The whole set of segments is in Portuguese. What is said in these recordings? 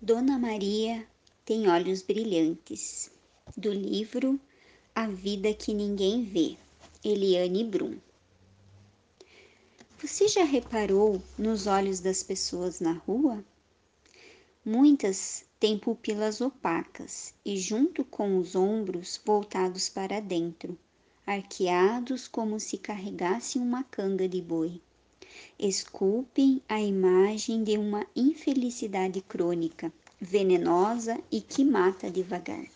Dona Maria tem olhos brilhantes. Do livro A Vida que Ninguém Vê, Eliane Brum. Você já reparou nos olhos das pessoas na rua? Muitas têm pupilas opacas e, junto com os ombros voltados para dentro, arqueados como se carregassem uma canga de boi esculpem a imagem de uma infelicidade crônica, venenosa e que mata devagar.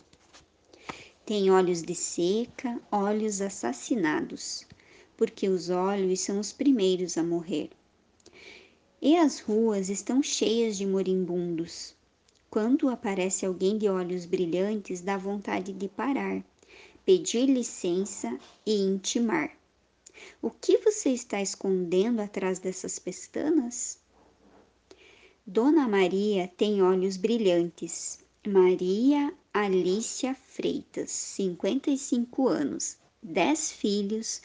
Tem olhos de seca, olhos assassinados, porque os olhos são os primeiros a morrer. E as ruas estão cheias de moribundos. Quando aparece alguém de olhos brilhantes, dá vontade de parar, pedir licença e intimar. O que você está escondendo atrás dessas pestanas? Dona Maria tem olhos brilhantes. Maria Alicia Freitas, 55 anos, 10 filhos,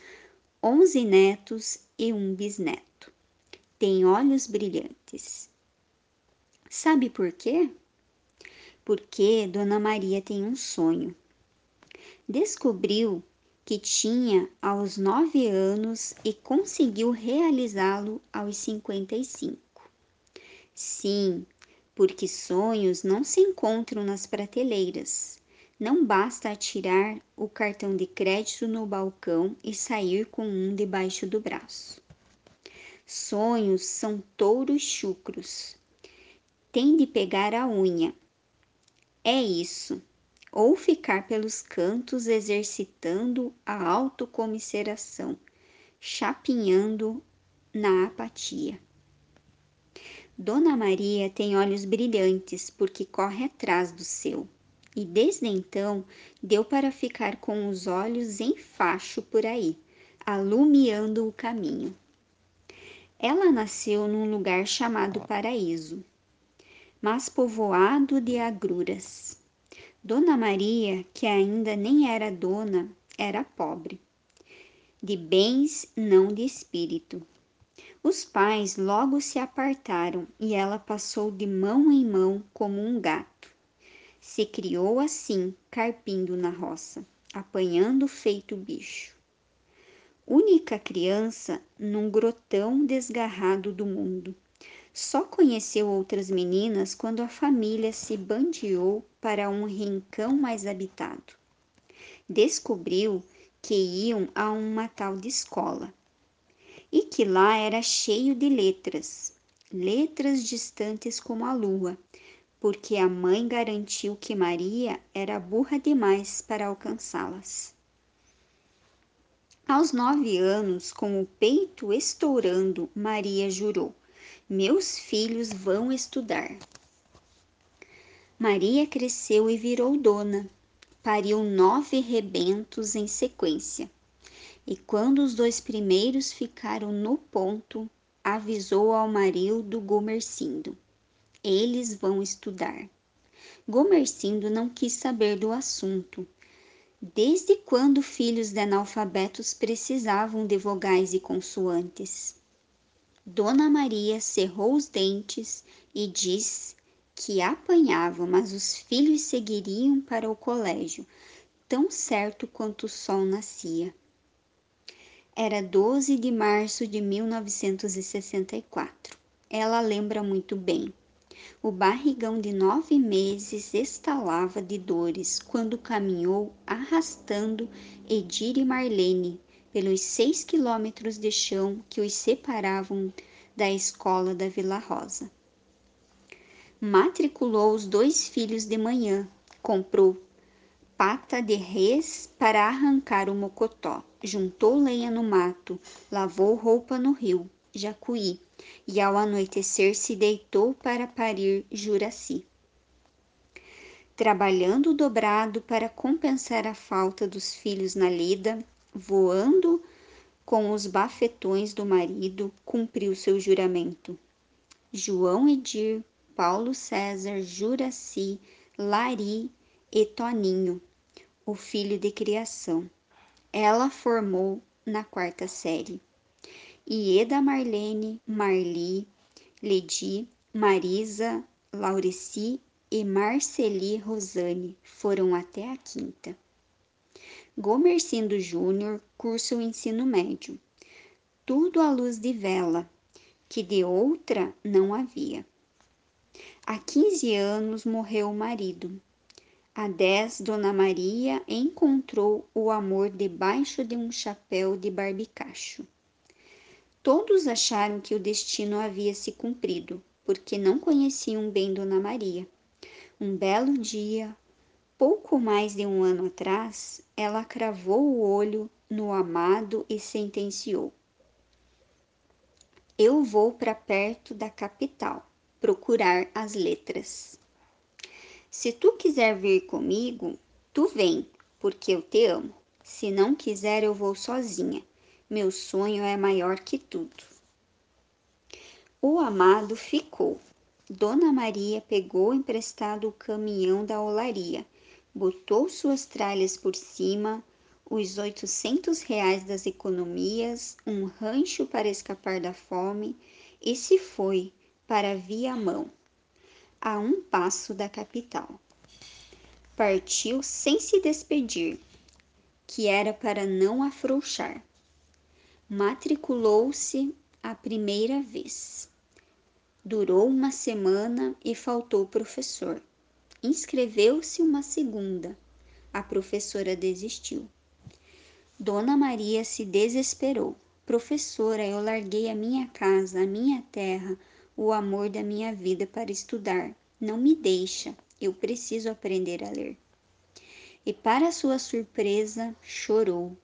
11 netos e um bisneto. Tem olhos brilhantes. Sabe por quê? Porque Dona Maria tem um sonho. Descobriu que tinha aos nove anos e conseguiu realizá-lo aos 55. Sim, porque sonhos não se encontram nas prateleiras. Não basta atirar o cartão de crédito no balcão e sair com um debaixo do braço. Sonhos são touros chucros. Tem de pegar a unha. É isso ou ficar pelos cantos exercitando a autocomiseração, chapinhando na apatia. Dona Maria tem olhos brilhantes porque corre atrás do seu, e desde então deu para ficar com os olhos em facho por aí, alumiando o caminho. Ela nasceu num lugar chamado Paraíso, mas povoado de agruras Dona Maria, que ainda nem era dona, era pobre, de bens, não de espírito. Os pais logo se apartaram e ela passou de mão em mão como um gato. Se criou assim, carpindo na roça, apanhando feito bicho. Única criança num grotão desgarrado do mundo só conheceu outras meninas quando a família se bandeou para um rincão mais habitado. Descobriu que iam a uma tal de escola e que lá era cheio de letras, letras distantes como a lua, porque a mãe garantiu que Maria era burra demais para alcançá-las. Aos nove anos, com o peito estourando, Maria jurou meus filhos vão estudar. Maria cresceu e virou dona. Pariu nove rebentos em sequência. E quando os dois primeiros ficaram no ponto, avisou ao marido Gomercindo: Eles vão estudar. Gomercindo não quis saber do assunto. Desde quando filhos de analfabetos precisavam de vogais e consoantes? Dona Maria cerrou os dentes e disse que apanhava, mas os filhos seguiriam para o colégio, tão certo quanto o sol nascia. Era 12 de março de 1964. Ela lembra muito bem. O barrigão de nove meses estalava de dores quando caminhou arrastando Edir e Marlene pelos seis quilômetros de chão que os separavam da escola da Vila Rosa. Matriculou os dois filhos de manhã, comprou pata de res para arrancar o mocotó, juntou lenha no mato, lavou roupa no rio, Jacuí, e ao anoitecer se deitou para parir Juraci. Trabalhando dobrado para compensar a falta dos filhos na lida, voando com os bafetões do marido, cumpriu seu juramento. João Edir, Paulo César, Juraci, Lari e Toninho, o filho de criação. Ela formou na quarta série. Ieda Marlene, Marli, Ledi, Marisa, Laureci e Marceli Rosane foram até a quinta. Gomercindo Júnior cursa o ensino médio. Tudo à luz de vela, que de outra não havia. Há 15 anos morreu o marido. Há 10, Dona Maria encontrou o amor debaixo de um chapéu de barbicacho. Todos acharam que o destino havia se cumprido, porque não conheciam bem Dona Maria. Um belo dia, pouco mais de um ano atrás, ela cravou o olho no amado e sentenciou: Eu vou para perto da capital procurar as letras. Se tu quiser vir comigo, tu vem, porque eu te amo. Se não quiser, eu vou sozinha. Meu sonho é maior que tudo. O amado ficou. Dona Maria pegou emprestado o caminhão da olaria, botou suas tralhas por cima, os oitocentos reais das economias, um rancho para escapar da fome e se foi para Viamão, a um passo da capital. Partiu sem se despedir, que era para não afrouxar matriculou-se a primeira vez. Durou uma semana e faltou professor. Inscreveu-se uma segunda. A professora desistiu. Dona Maria se desesperou. Professora, eu larguei a minha casa, a minha terra, o amor da minha vida para estudar. Não me deixa, eu preciso aprender a ler. E, para sua surpresa, chorou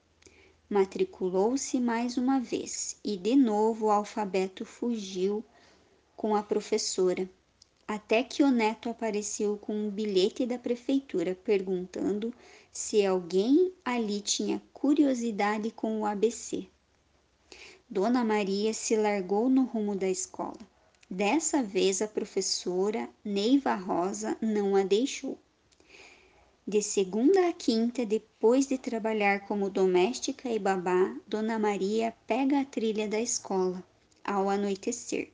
matriculou-se mais uma vez e de novo o alfabeto fugiu com a professora, até que o neto apareceu com um bilhete da prefeitura perguntando se alguém ali tinha curiosidade com o ABC. Dona Maria se largou no rumo da escola. Dessa vez a professora Neiva Rosa não a deixou. De segunda a quinta, depois de trabalhar como doméstica e babá, Dona Maria pega a trilha da escola ao anoitecer.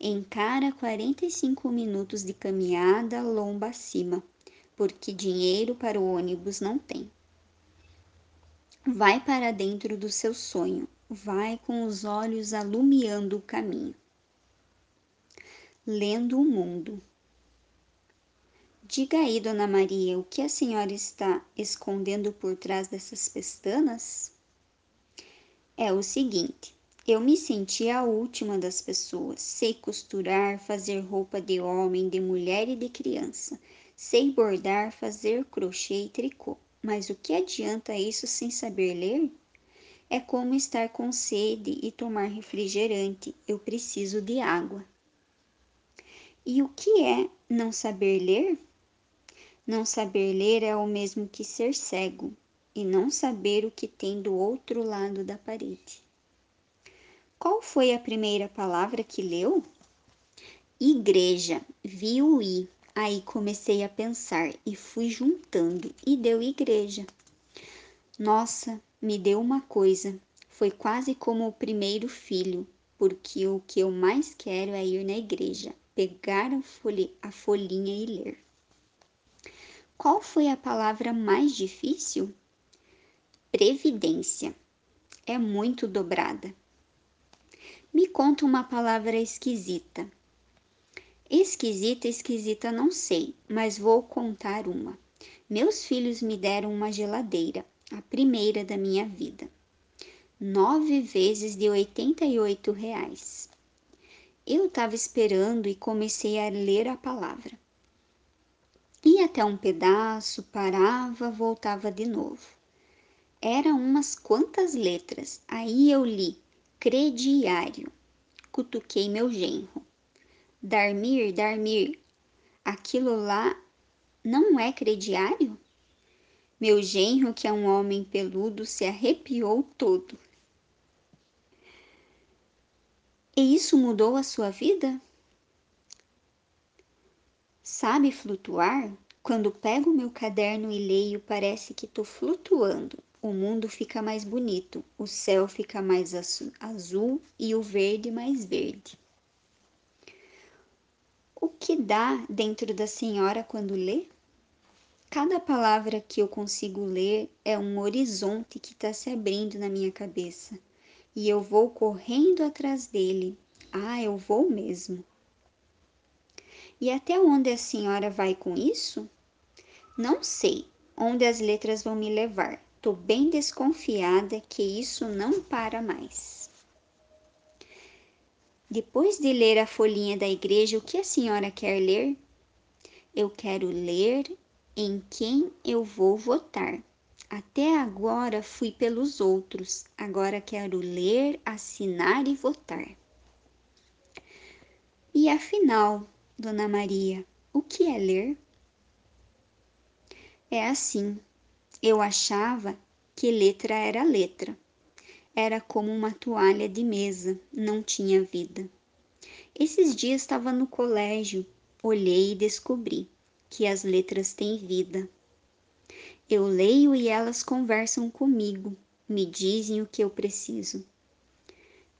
Encara 45 minutos de caminhada lomba acima, porque dinheiro para o ônibus não tem. Vai para dentro do seu sonho, vai com os olhos alumiando o caminho. Lendo o mundo. Diga aí, Dona Maria, o que a senhora está escondendo por trás dessas pestanas? É o seguinte, eu me senti a última das pessoas. Sei costurar, fazer roupa de homem, de mulher e de criança. Sei bordar, fazer crochê e tricô. Mas o que adianta isso sem saber ler? É como estar com sede e tomar refrigerante. Eu preciso de água. E o que é não saber ler? Não saber ler é o mesmo que ser cego e não saber o que tem do outro lado da parede. Qual foi a primeira palavra que leu? Igreja. Vi o i. Aí comecei a pensar e fui juntando e deu igreja. Nossa, me deu uma coisa. Foi quase como o primeiro filho, porque o que eu mais quero é ir na igreja, pegar a folhinha e ler. Qual foi a palavra mais difícil? Previdência. É muito dobrada. Me conta uma palavra esquisita. Esquisita, esquisita, não sei, mas vou contar uma. Meus filhos me deram uma geladeira, a primeira da minha vida. Nove vezes de 88 reais. Eu estava esperando e comecei a ler a palavra. Ia até um pedaço, parava, voltava de novo. Eram umas quantas letras. Aí eu li crediário. Cutuquei meu genro. Darmir, Darmir, aquilo lá não é crediário? Meu genro, que é um homem peludo, se arrepiou todo. E isso mudou a sua vida? Sabe flutuar? Quando pego meu caderno e leio, parece que estou flutuando. O mundo fica mais bonito, o céu fica mais azul e o verde mais verde. O que dá dentro da senhora quando lê? Cada palavra que eu consigo ler é um horizonte que está se abrindo na minha cabeça e eu vou correndo atrás dele. Ah, eu vou mesmo. E até onde a senhora vai com isso? Não sei onde as letras vão me levar. Tô bem desconfiada que isso não para mais. Depois de ler a folhinha da igreja, o que a senhora quer ler? Eu quero ler em quem eu vou votar. Até agora fui pelos outros, agora quero ler, assinar e votar. E afinal, Dona Maria, o que é ler? É assim, eu achava que letra era letra. Era como uma toalha de mesa, não tinha vida. Esses dias estava no colégio, olhei e descobri que as letras têm vida. Eu leio e elas conversam comigo, me dizem o que eu preciso.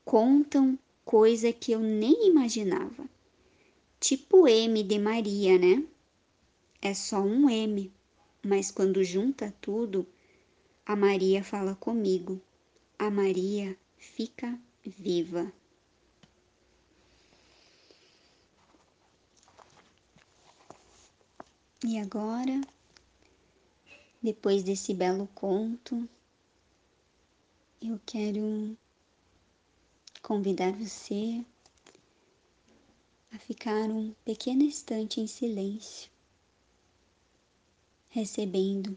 Contam coisa que eu nem imaginava. Tipo M de Maria, né? É só um M, mas quando junta tudo, a Maria fala comigo. A Maria fica viva. E agora, depois desse belo conto, eu quero convidar você a ficar um pequeno instante em silêncio, recebendo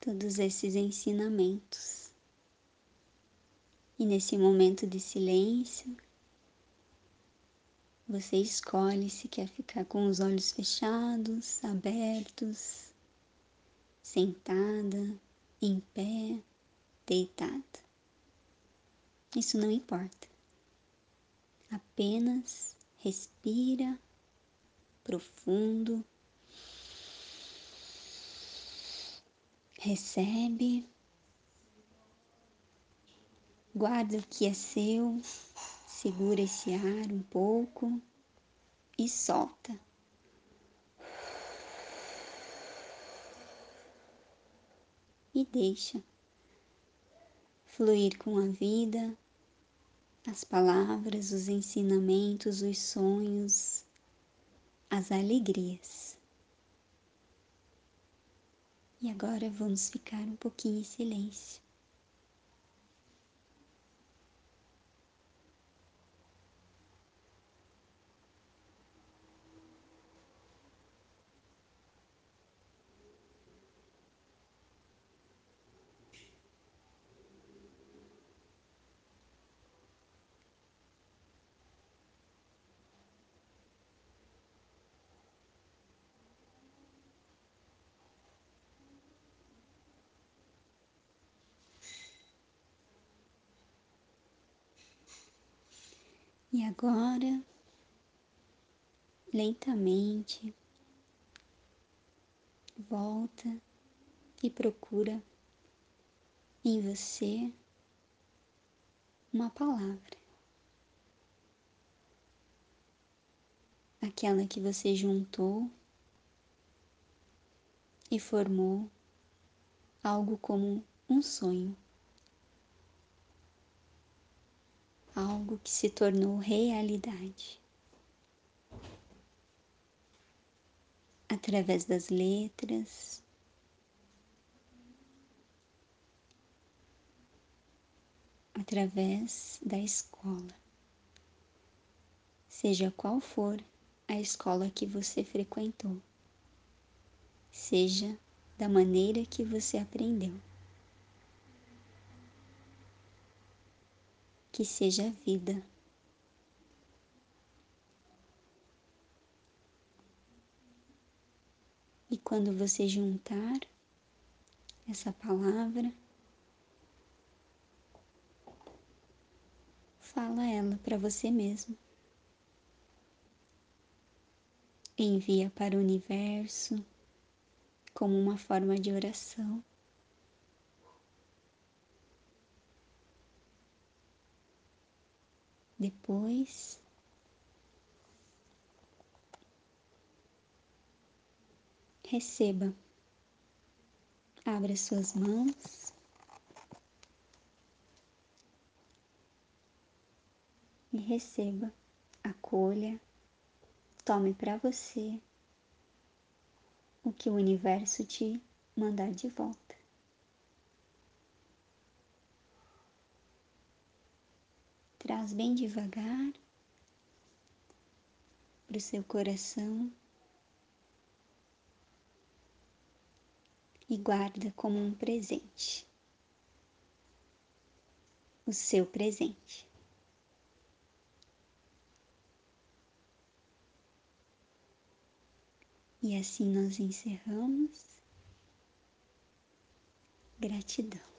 todos esses ensinamentos. E nesse momento de silêncio, você escolhe se quer ficar com os olhos fechados, abertos, sentada, em pé, deitada. Isso não importa. Apenas respira profundo, recebe, guarda o que é seu, segura esse ar um pouco e solta. E deixa fluir com a vida as palavras, os ensinamentos, os sonhos, as alegrias. E agora vamos ficar um pouquinho em silêncio. E agora, lentamente, volta e procura em você uma palavra. Aquela que você juntou e formou algo como um sonho. Algo que se tornou realidade. Através das letras, através da escola, seja qual for a escola que você frequentou, seja da maneira que você aprendeu. Que seja vida. E quando você juntar essa palavra, fala ela para você mesmo. Envia para o universo como uma forma de oração. Depois, receba. Abra suas mãos. E receba, acolha, tome para você o que o universo te mandar de volta. Traz bem devagar para o seu coração e guarda como um presente o seu presente. E assim nós encerramos. Gratidão.